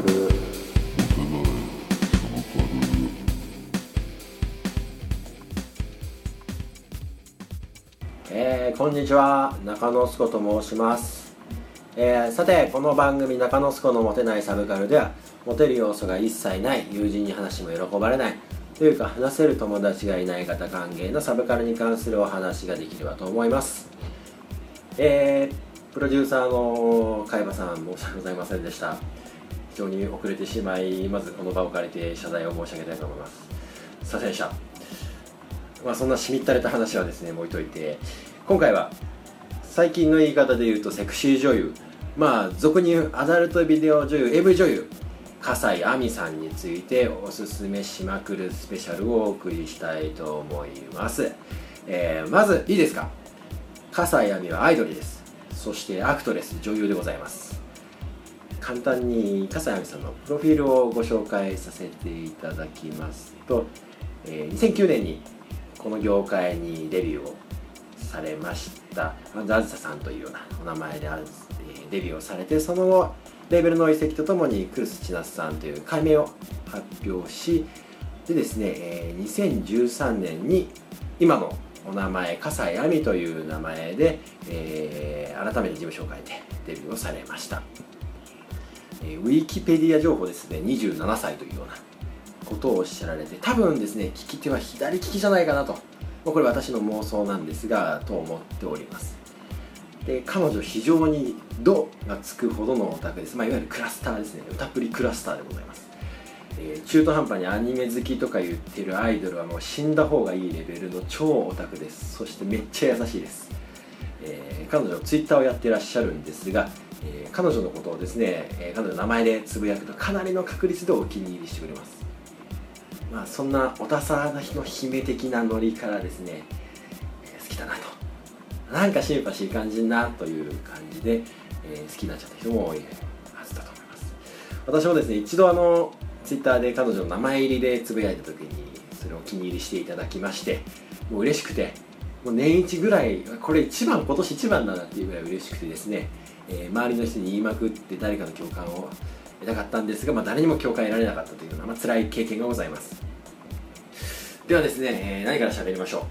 カルえー、こんにちは。中野すこと申します、えー、さてこの番組中野すこのモテないサブカルではモテる要素が一切ない友人に話しも喜ばれないというか話せる友達がいない方歓迎のサブカルに関するお話ができればと思います。えー、プロデューサーの海馬さん申し訳ございませんでした。非常に遅れてしまいまずこの場を借りて謝罪を申し上げたいと思います。すいませんでしたまあそんなしみったれた話はですね置いといて今回は最近の言い方で言うとセクシー女優。まあ俗に言うアダルトビデオ女優 AV 女優。笠井亜美さんについておすすめしまくるスペシャルをお送りしたいと思います、えーまずいいですか？笠井亜美はアイドルです。そしてアクトレス女優でございます。簡単に笠井亜美さんのプロフィールをご紹介させていただきますと、え2009年にこの業界にデビューをされましたザズサさんというようなお名前で、デビューをされてその後レーベルの移籍とともにクルス千夏さんという改名を発表しでですね、え2013年に今のお名前笠井亜美という名前で、え改めて事務所を変えてデビューをされました、えウィキペディア情報ですね。27歳というようなことをおっしゃられて多分ですね聞き手は左利きじゃないかなと。まこれ私の妄想なんですがと思っております。で彼女非常に「ド」がつくほどのオタクです、まあ、いわゆるクラスターですね。歌プリクラスターでございます、えー中途半端にアニメ好きとか言ってるアイドルはもう死んだ方がいいレベルの超オタクです。そしてめっちゃ優しいです、えー彼女ツイッターをやってらっしゃるんですが、えー彼女のことをですね、えー彼女の名前でつぶやくとかなりの確率でお気に入りしてくれます。まあそんなおたさなの姫的なノリからですね、えー好きだなと。なんかシンパシー感じんなという感じで、えー好きになっちゃった人も多いはずだと思います。私もですね一度あのツイッターで彼女の名前入りでつぶやいた時にそれをお気に入りしていただきましてもう嬉しくてもう年一ぐらいこれ一番今年一番だなっていうぐらい嬉しくてですね、えー周りの人に言いまくって誰かの共感を得たかったんですが、まあ、誰にも共感得られなかったというような、まあ、辛い経験がございます。ではですね、えー何から喋りましょう？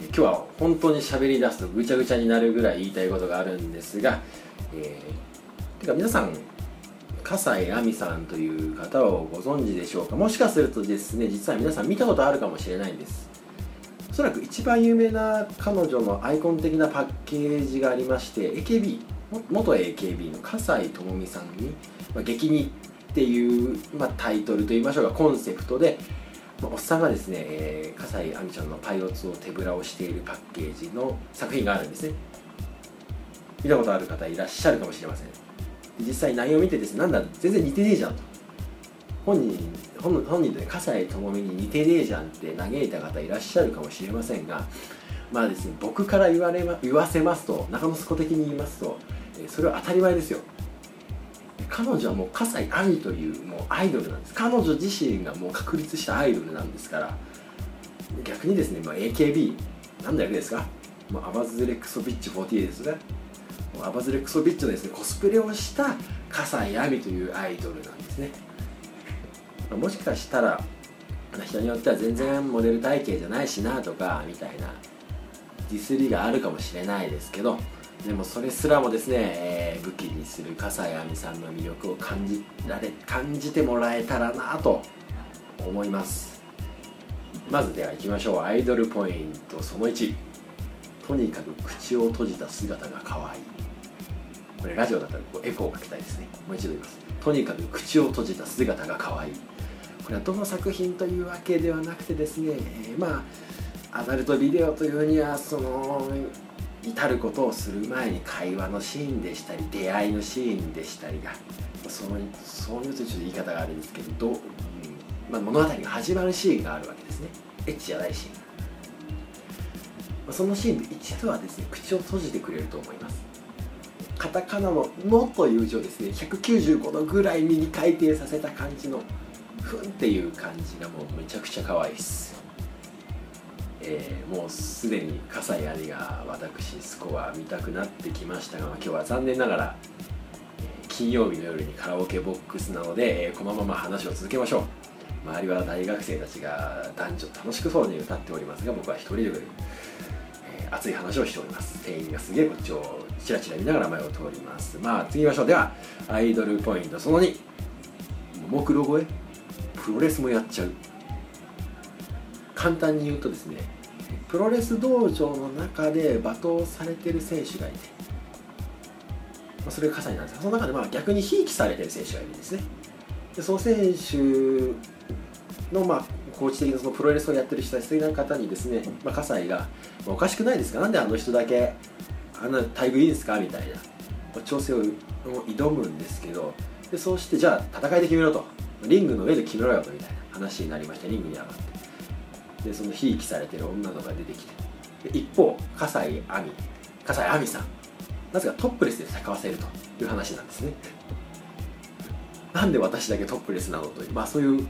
えー今日は本当に喋り出すとぐちゃぐちゃになるぐらい言いたいことがあるんですが、えーてか皆さん笠井亜美さんという方をご存知でしょうか？もしかするとですね実は皆さん見たことあるかもしれないんです。おそらく一番有名な彼女のアイコン的なパッケージがありまして AKB 元 AKB の笠井智美さんに「まあ、激似」っていう、まあ、タイトルといいましょうかコンセプトでまあおっさんがですね、えー、笠井亜美ちゃんのパイオツを手ぶらをしているパッケージの作品があるんですね。見たことある方いらっしゃるかもしれません。実際内容を見てですねなんだ全然似てねえじゃんと。本人本本人で、ね、笠井智美に似てねえじゃんって嘆いた方いらっしゃるかもしれませんがまあですね僕から言われ、ま、言わせますと中野スコ的に言いますと、それは当たり前ですよ。彼女はもう笠井亜美というもうアイドルなんです。彼女自身がもう確立したアイドルなんですから。逆にですね、まあ、AKB なんだよですか？もうアバズレクソビッチ48ですね。もうアバズレクソビッチのですねコスプレをした笠井亜美というアイドルなんですね、もしかしたら人によっては全然モデル体型じゃないしなとかみたいなディスりがあるかもしれないですけどでもそれすらもですね、えー武器にする笠井亜美さんの魅力を感じられ感じてもらえたらなと思います。まずでは行きましょう。アイドルポイントその1とにかく口を閉じた姿が可愛い。これラジオだったらこうエコーをかけたいですね。もう一度言います。とにかく口を閉じた姿が可愛い。これはどの作品というわけではなくてですね、えーまあアダルトビデオというにはその至ることをする前に会話のシーンでしたり出会いのシーンでしたりがそのそういうとちょっと言い方があるんですけどどう、うんまあ、物語が始まるシーンがあるわけですね。エッチじゃないシーン。まそのシーンで一度はですね口を閉じてくれると思います。カタカナの「の」という字をですね195度ぐらい右回転させた感じの「ふん」っていう感じがもうめちゃくちゃ可愛いです。えーもうすでに笠井兄が私スコア見たくなってきましたが、今日は残念ながら、金曜日の夜にカラオケボックスなので、えー、このまま話を続けましょう。周りは大学生たちが男女楽しくそうに歌っておりますが僕は一人で、えー、熱い話をしております。店員がすげえこっちをチラチラ見ながら前を通ります。まあ次行きましょう。ではアイドルポイント。その2ももクロ超えプロレスもやっちゃう。簡単に言うとですねプロレス道場の中で罵倒されてる選手がいて、まあ、それが葛西なんですがその中でまあ逆にひいきされてる選手がいるんですね。でその選手のまあコーチ的なそのプロレスをやってる人たちの方にですね、まあ、葛西が、まあ、おかしくないですか？なんであの人だけあんな待遇いいんですか？みたいなま調整を挑むんですけど。でそうしてじゃあ戦いで決めろと。リングの上で決めろよとみたいな話になりましたリングに上がって。でそのひいきされてる女の子が出てきて。で一方葛西亜美。葛西亜美さん。なぜかトップレスで戦わせるという話なんですね。なんで私だけトップレスなのという。まあそういう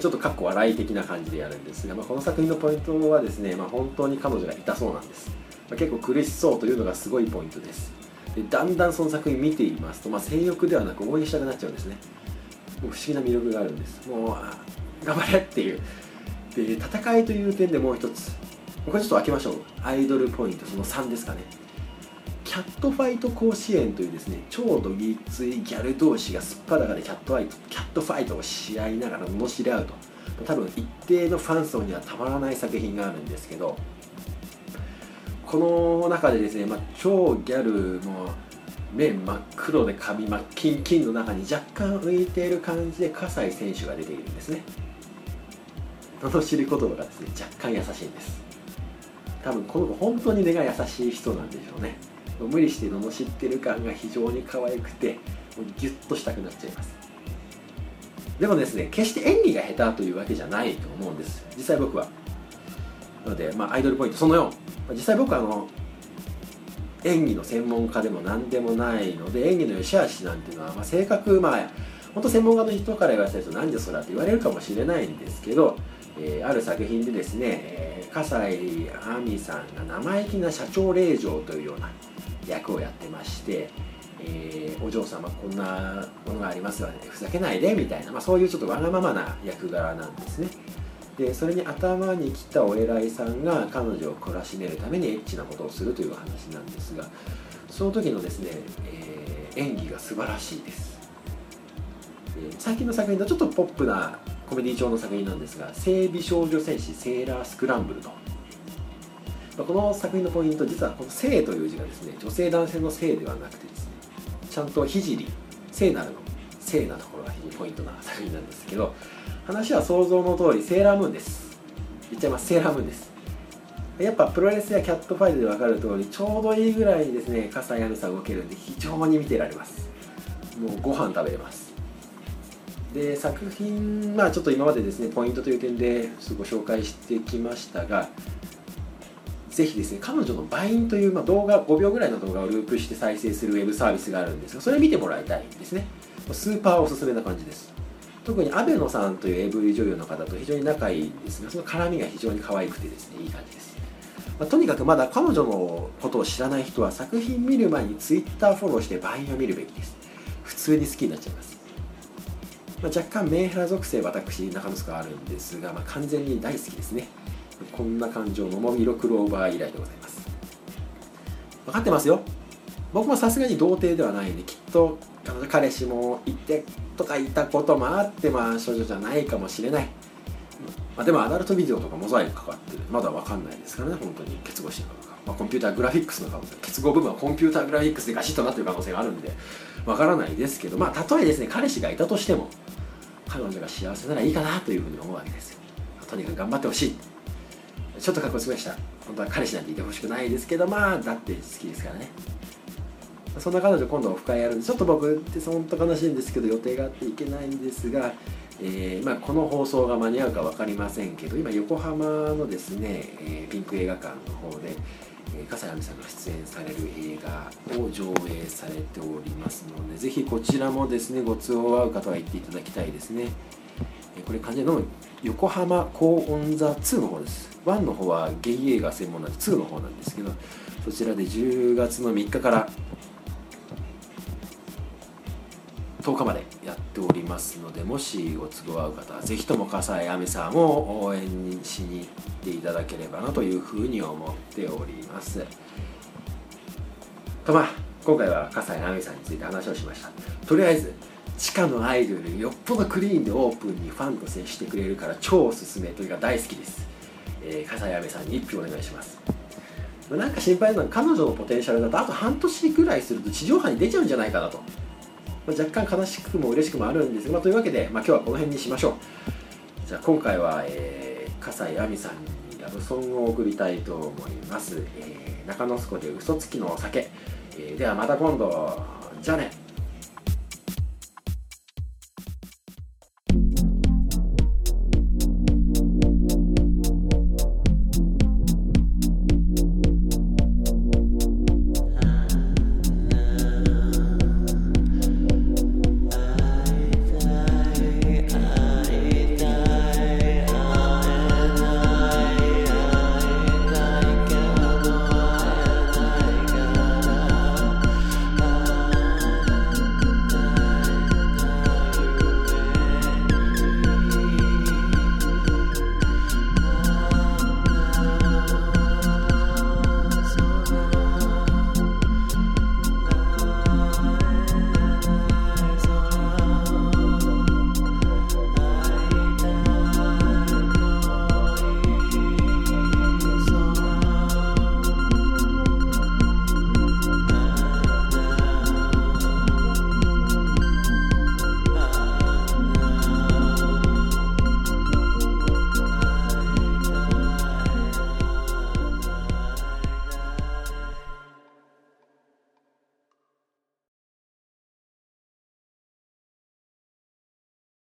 ちょっとかっこ笑い的な感じでやるんですが、まあ、この作品のポイントはですね、まあ、本当に彼女がいたそうなんです、まあ、結構苦しそうというのがすごいポイントです。でだんだんその作品見ていますと、まあ、性欲ではなく応援したくなっちゃうんですね。不思議な魅力があるんです。もう頑張れっていうで戦いという点でもう一つ。これちょっと開けましょう。アイドルポイントその3ですかね。キャットファイト甲子園というですね超どぎついギャル同士がすっぱだかでキャットファイトキャットファイトをし合いながら罵り合うと。多分一定のファン層にはたまらない作品があるんですけどこの中でですね、まあ、超ギャルの面真っ黒で髪真っキンキンの中に若干浮いている感じで葛西選手が出ているんですね。罵り言葉がですね若干優しいんです。多分この子本当に根が優しい人なんでしょうね。無理して罵ってる感が非常に可愛くてもうギュッとしたくなっちゃいます。でもですね決して演技が下手というわけじゃないと思うんです。実際僕は。なので、まあ、アイドルポイントその4実際僕はあの演技の専門家でも何でもないので演技の良し悪しなんていうのは、まあ、性格まあ本当専門家の人から言わせると何でそれだって言われるかもしれないんですけど、えー、ある作品でですね、えー、葛西亜美さんが生意気な社長令嬢というような役をやってまして、えー、お嬢様こんなものがありますよね。ふざけないでみたいな、まあ、そういうちょっとわがままな役柄なんですね。でそれに頭に来たお偉いさんが彼女を懲らしめるためにエッチなことをするという話なんですがその時のですね、えー、演技が素晴らしいです、え、最近の作品とちょっとポップなコメディ調の作品なんですが「整備少女戦士セーラースクランブル」と。この作品のポイント実はこの「性」という字がですね女性男性の性ではなくてですねちゃんと聖聖なるの性なところが非常にポイントな作品なんですけど話は想像の通りセーラームーンです。言っちゃいます。セーラームーンです。やっぱプロレスやキャットファイトで分かる通りちょうどいいぐらいにですね笠井亜美さん動けるんで非常に見てられます。もうご飯食べれます。で作品まあちょっと今までですねポイントという点でご紹介してきましたがぜひですね、彼女のバインという、まあ、動画、5秒ぐらいの動画をループして再生するウェブサービスがあるんですが、それ見てもらいたいんですね。スーパーおすすめな感じです。特に阿部野さんという AV 女優の方と非常に仲いいですが、その絡みが非常に可愛くてですね、いい感じです。まあ、とにかくまだ彼女のことを知らない人は作品見る前に Twitter フォローしてバインを見るべきです。普通に好きになっちゃいます。まあ、若干メンヘラ属性私中野があるんですが、まあ、完全に大好きですね。こんな感情のもみろクローバー以来でございます。分かってますよ。僕もさすがに童貞ではないんできっと彼氏もいてとかいたこともあってまあ少女じゃないかもしれない、まあ、でもアダルトビデオとかモザイクかかってる。まだ分かんないですからね本当に。結合してるかどうか、まあ、コンピューターグラフィックスの可能性。結合部分はコンピューターグラフィックスでガシッとなってる可能性があるんで分からないですけど。まあたとえですね彼氏がいたとしても彼女が幸せならいいかなというふうに思うわけですよ。とにかく頑張ってほしい。ちょっとかっこつけました。本当は彼氏なんていてほしくないですけどまあだって好きですからね。そんな彼女今度オフ会やるんでちょっと僕って本当悲しいんですけど予定があっていけないんですが、えー、まあ、この放送が間に合うか分かりませんけど今横浜のですね、えー、ピンク映画館の方で、笠井亜美さんが出演される映画を上映されておりますのでぜひこちらもですねご都合合う方は行っていただきたいですね、これ完全の横浜高音座2の方です。1の方はゲイ映画専門なんで2の方なんですけどそちらで10月の3日から10日までておりますのでもしご都合合う方はぜひとも笠井亜美さんを応援しに行っていただければなというふうに思っております。とまあ今回は笠井亜美さんについて話をしました。とりあえず地下のアイドルよっぽどクリーンでオープンにファンと接してくれるから超おすすめというか大好きです、えー、笠井亜美さんに一票お願いします。なんか心配なのは彼女のポテンシャルだとあと半年ぐらいすると地上波に出ちゃうんじゃないかなと、まあ、若干悲しくも嬉しくもあるんですが、まあ、というわけで、まあ、今日はこの辺にしましょう。じゃあ今回は、えー、笠井亜美さんにラブソングを送りたいと思います、えー、中之助で嘘つきのお酒、えー、ではまた今度じゃあね。